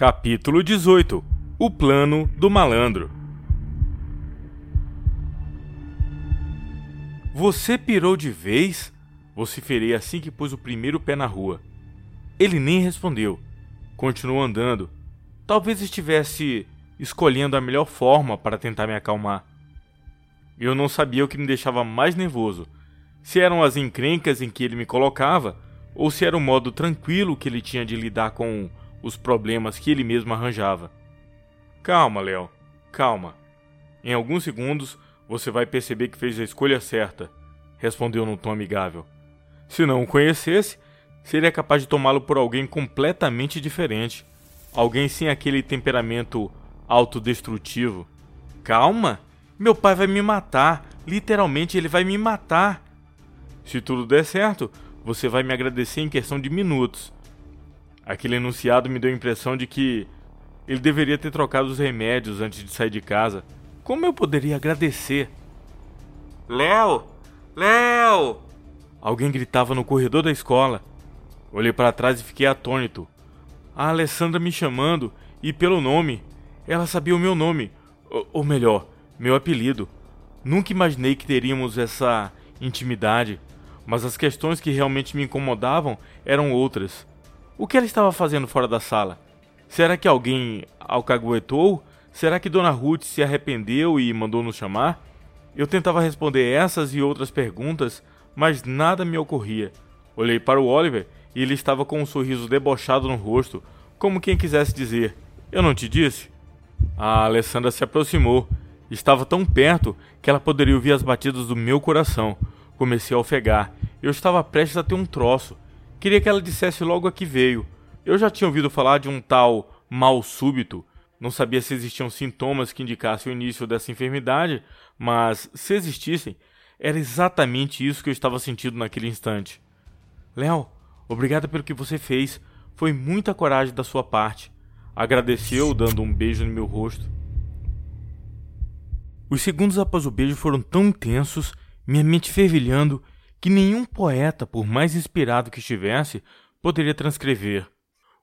Capítulo 18 O plano do malandro. Você pirou de vez? Vociferei assim que pus o primeiro pé na rua. Ele nem respondeu. Continuou andando. Talvez estivesse escolhendo a melhor forma para tentar me acalmar. Eu não sabia o que me deixava mais nervoso. Se eram as encrencas em que ele me colocava, ou se era o modo tranquilo que ele tinha de lidar com os problemas que ele mesmo arranjava. Calma, Léo, calma. Em alguns segundos você vai perceber que fez a escolha certa, respondeu num tom amigável. Se não o conhecesse, seria capaz de tomá-lo por alguém completamente diferente. Alguém sem aquele temperamento autodestrutivo. Calma! Meu pai vai me matar. Literalmente, ele vai me matar. Se tudo der certo, você vai me agradecer em questão de minutos. Aquele enunciado me deu a impressão de que ele deveria ter trocado os remédios antes de sair de casa. Como eu poderia agradecer? Léo! Léo! Alguém gritava no corredor da escola. Olhei para trás e fiquei atônito. A Alessandra me chamando e pelo nome. Ela sabia o meu nome, ou, ou melhor, meu apelido. Nunca imaginei que teríamos essa intimidade, mas as questões que realmente me incomodavam eram outras. O que ela estava fazendo fora da sala? Será que alguém alcaguetou? Será que Dona Ruth se arrependeu e mandou nos chamar? Eu tentava responder essas e outras perguntas, mas nada me ocorria. Olhei para o Oliver e ele estava com um sorriso debochado no rosto, como quem quisesse dizer: Eu não te disse? A Alessandra se aproximou. Estava tão perto que ela poderia ouvir as batidas do meu coração. Comecei a ofegar. Eu estava prestes a ter um troço. Queria que ela dissesse logo a que veio. Eu já tinha ouvido falar de um tal mal súbito. Não sabia se existiam sintomas que indicassem o início dessa enfermidade, mas se existissem, era exatamente isso que eu estava sentindo naquele instante. Léo, obrigado pelo que você fez. Foi muita coragem da sua parte. Agradeceu, dando um beijo no meu rosto. Os segundos após o beijo foram tão intensos, minha mente fervilhando, que nenhum poeta, por mais inspirado que estivesse, poderia transcrever.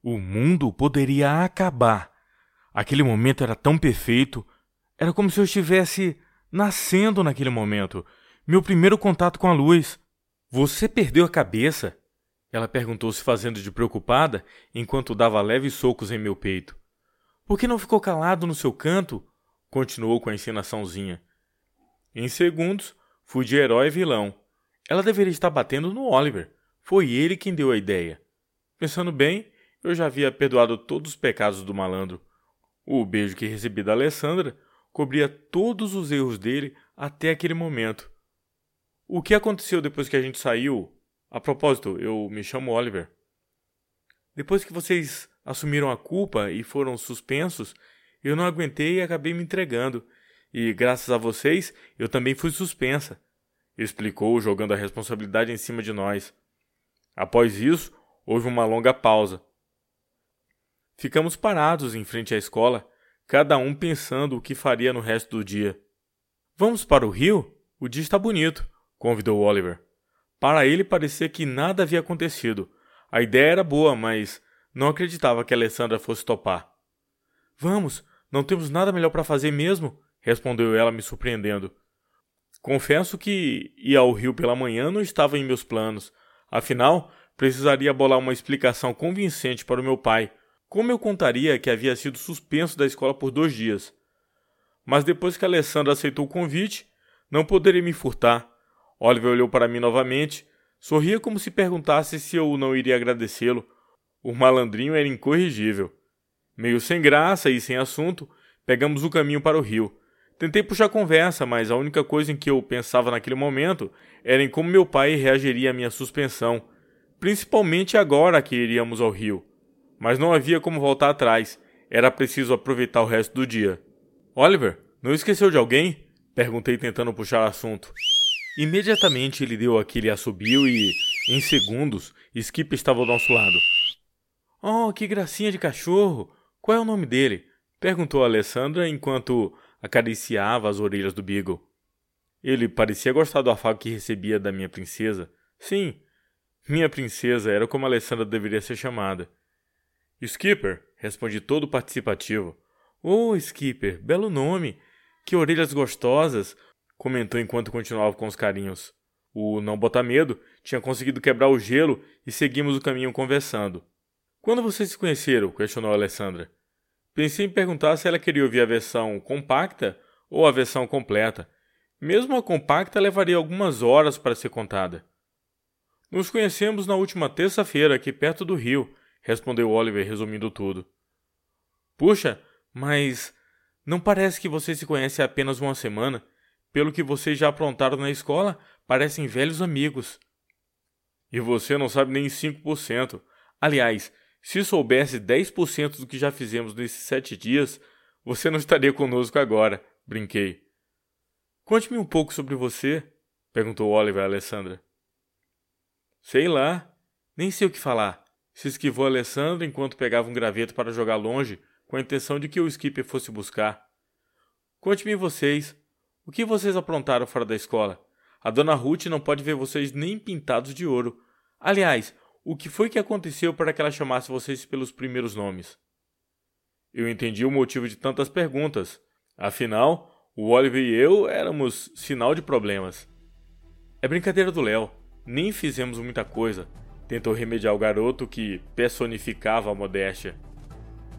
O mundo poderia acabar. Aquele momento era tão perfeito. Era como se eu estivesse nascendo naquele momento. Meu primeiro contato com a luz. Você perdeu a cabeça? Ela perguntou se fazendo de preocupada, enquanto dava leves socos em meu peito. Por que não ficou calado no seu canto? Continuou com a encenaçãozinha. Em segundos, fui de herói e vilão. Ela deveria estar batendo no Oliver. Foi ele quem deu a ideia. Pensando bem, eu já havia perdoado todos os pecados do malandro. O beijo que recebi da Alessandra cobria todos os erros dele até aquele momento. O que aconteceu depois que a gente saiu? A propósito, eu me chamo Oliver. Depois que vocês assumiram a culpa e foram suspensos, eu não aguentei e acabei me entregando. E graças a vocês, eu também fui suspensa explicou, jogando a responsabilidade em cima de nós. Após isso, houve uma longa pausa. Ficamos parados em frente à escola, cada um pensando o que faria no resto do dia. Vamos para o rio? O dia está bonito, convidou Oliver. Para ele parecia que nada havia acontecido. A ideia era boa, mas não acreditava que Alessandra fosse topar. Vamos, não temos nada melhor para fazer mesmo, respondeu ela, me surpreendendo. Confesso que ir ao Rio pela manhã não estava em meus planos. Afinal, precisaria bolar uma explicação convincente para o meu pai. Como eu contaria que havia sido suspenso da escola por dois dias? Mas depois que Alessandra aceitou o convite, não poderia me furtar. Oliver olhou para mim novamente, sorria como se perguntasse se eu não iria agradecê-lo. O malandrinho era incorrigível. Meio sem graça e sem assunto, pegamos o caminho para o rio. Tentei puxar conversa, mas a única coisa em que eu pensava naquele momento era em como meu pai reagiria à minha suspensão, principalmente agora que iríamos ao Rio. Mas não havia como voltar atrás, era preciso aproveitar o resto do dia. Oliver, não esqueceu de alguém? Perguntei tentando puxar assunto. Imediatamente ele deu aquele assobio e, em segundos, Skip estava ao nosso lado. Oh, que gracinha de cachorro! Qual é o nome dele? Perguntou a Alessandra enquanto acariciava as orelhas do Beagle. Ele parecia gostar do afago que recebia da minha princesa. Sim, minha princesa era como Alessandra deveria ser chamada. Skipper, respondi todo participativo. Oh, Skipper, belo nome. Que orelhas gostosas, comentou enquanto continuava com os carinhos. O não botar medo tinha conseguido quebrar o gelo e seguimos o caminho conversando. Quando vocês se conheceram? questionou Alessandra. Pensei em perguntar se ela queria ouvir a versão compacta ou a versão completa. Mesmo a compacta levaria algumas horas para ser contada. Nos conhecemos na última terça-feira, aqui perto do rio, respondeu Oliver, resumindo tudo. Puxa, mas não parece que vocês se conhecem há apenas uma semana. Pelo que vocês já aprontaram na escola, parecem velhos amigos. E você não sabe nem 5%. Aliás, se soubesse 10% do que já fizemos nesses sete dias, você não estaria conosco agora, brinquei. Conte-me um pouco sobre você, perguntou Oliver a Alessandra. Sei lá, nem sei o que falar. Se esquivou Alessandra enquanto pegava um graveto para jogar longe, com a intenção de que o skipper fosse buscar. Conte-me vocês. O que vocês aprontaram fora da escola? A dona Ruth não pode ver vocês nem pintados de ouro. Aliás, o que foi que aconteceu para que ela chamasse vocês pelos primeiros nomes? Eu entendi o motivo de tantas perguntas. Afinal, o Oliver e eu éramos sinal de problemas. É brincadeira do Léo. Nem fizemos muita coisa. Tentou remediar o garoto que personificava a modéstia.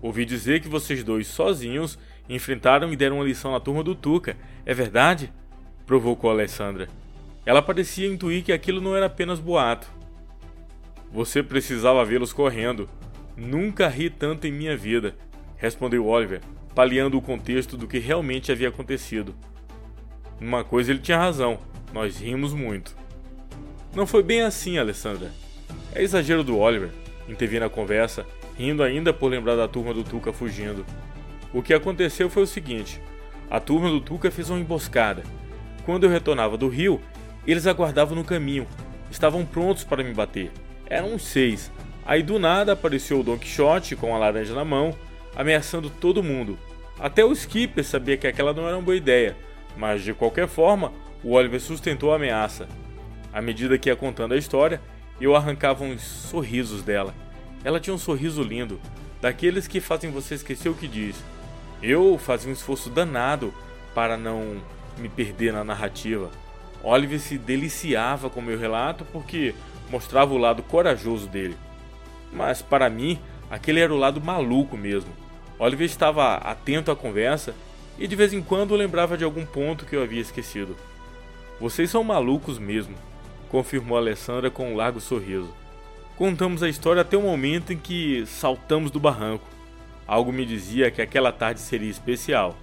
Ouvi dizer que vocês dois sozinhos enfrentaram e deram uma lição na turma do Tuca. É verdade? Provocou Alessandra. Ela parecia intuir que aquilo não era apenas boato. Você precisava vê-los correndo. Nunca ri tanto em minha vida, respondeu Oliver, paliando o contexto do que realmente havia acontecido. Numa coisa ele tinha razão, nós rimos muito. Não foi bem assim, Alessandra. É exagero do Oliver, intervi na conversa, rindo ainda por lembrar da turma do Tuca fugindo. O que aconteceu foi o seguinte: a turma do Tuca fez uma emboscada. Quando eu retornava do rio, eles aguardavam no caminho, estavam prontos para me bater. Eram seis. Aí do nada apareceu o Don Quixote com a laranja na mão, ameaçando todo mundo. Até o Skipper sabia que aquela não era uma boa ideia, mas de qualquer forma, o Oliver sustentou a ameaça. À medida que ia contando a história, eu arrancava uns sorrisos dela. Ela tinha um sorriso lindo, daqueles que fazem você esquecer o que diz. Eu fazia um esforço danado para não me perder na narrativa. Oliver se deliciava com meu relato porque mostrava o lado corajoso dele. Mas para mim, aquele era o lado maluco mesmo. Oliver estava atento à conversa e de vez em quando lembrava de algum ponto que eu havia esquecido. Vocês são malucos mesmo, confirmou Alessandra com um largo sorriso. Contamos a história até o momento em que saltamos do barranco. Algo me dizia que aquela tarde seria especial.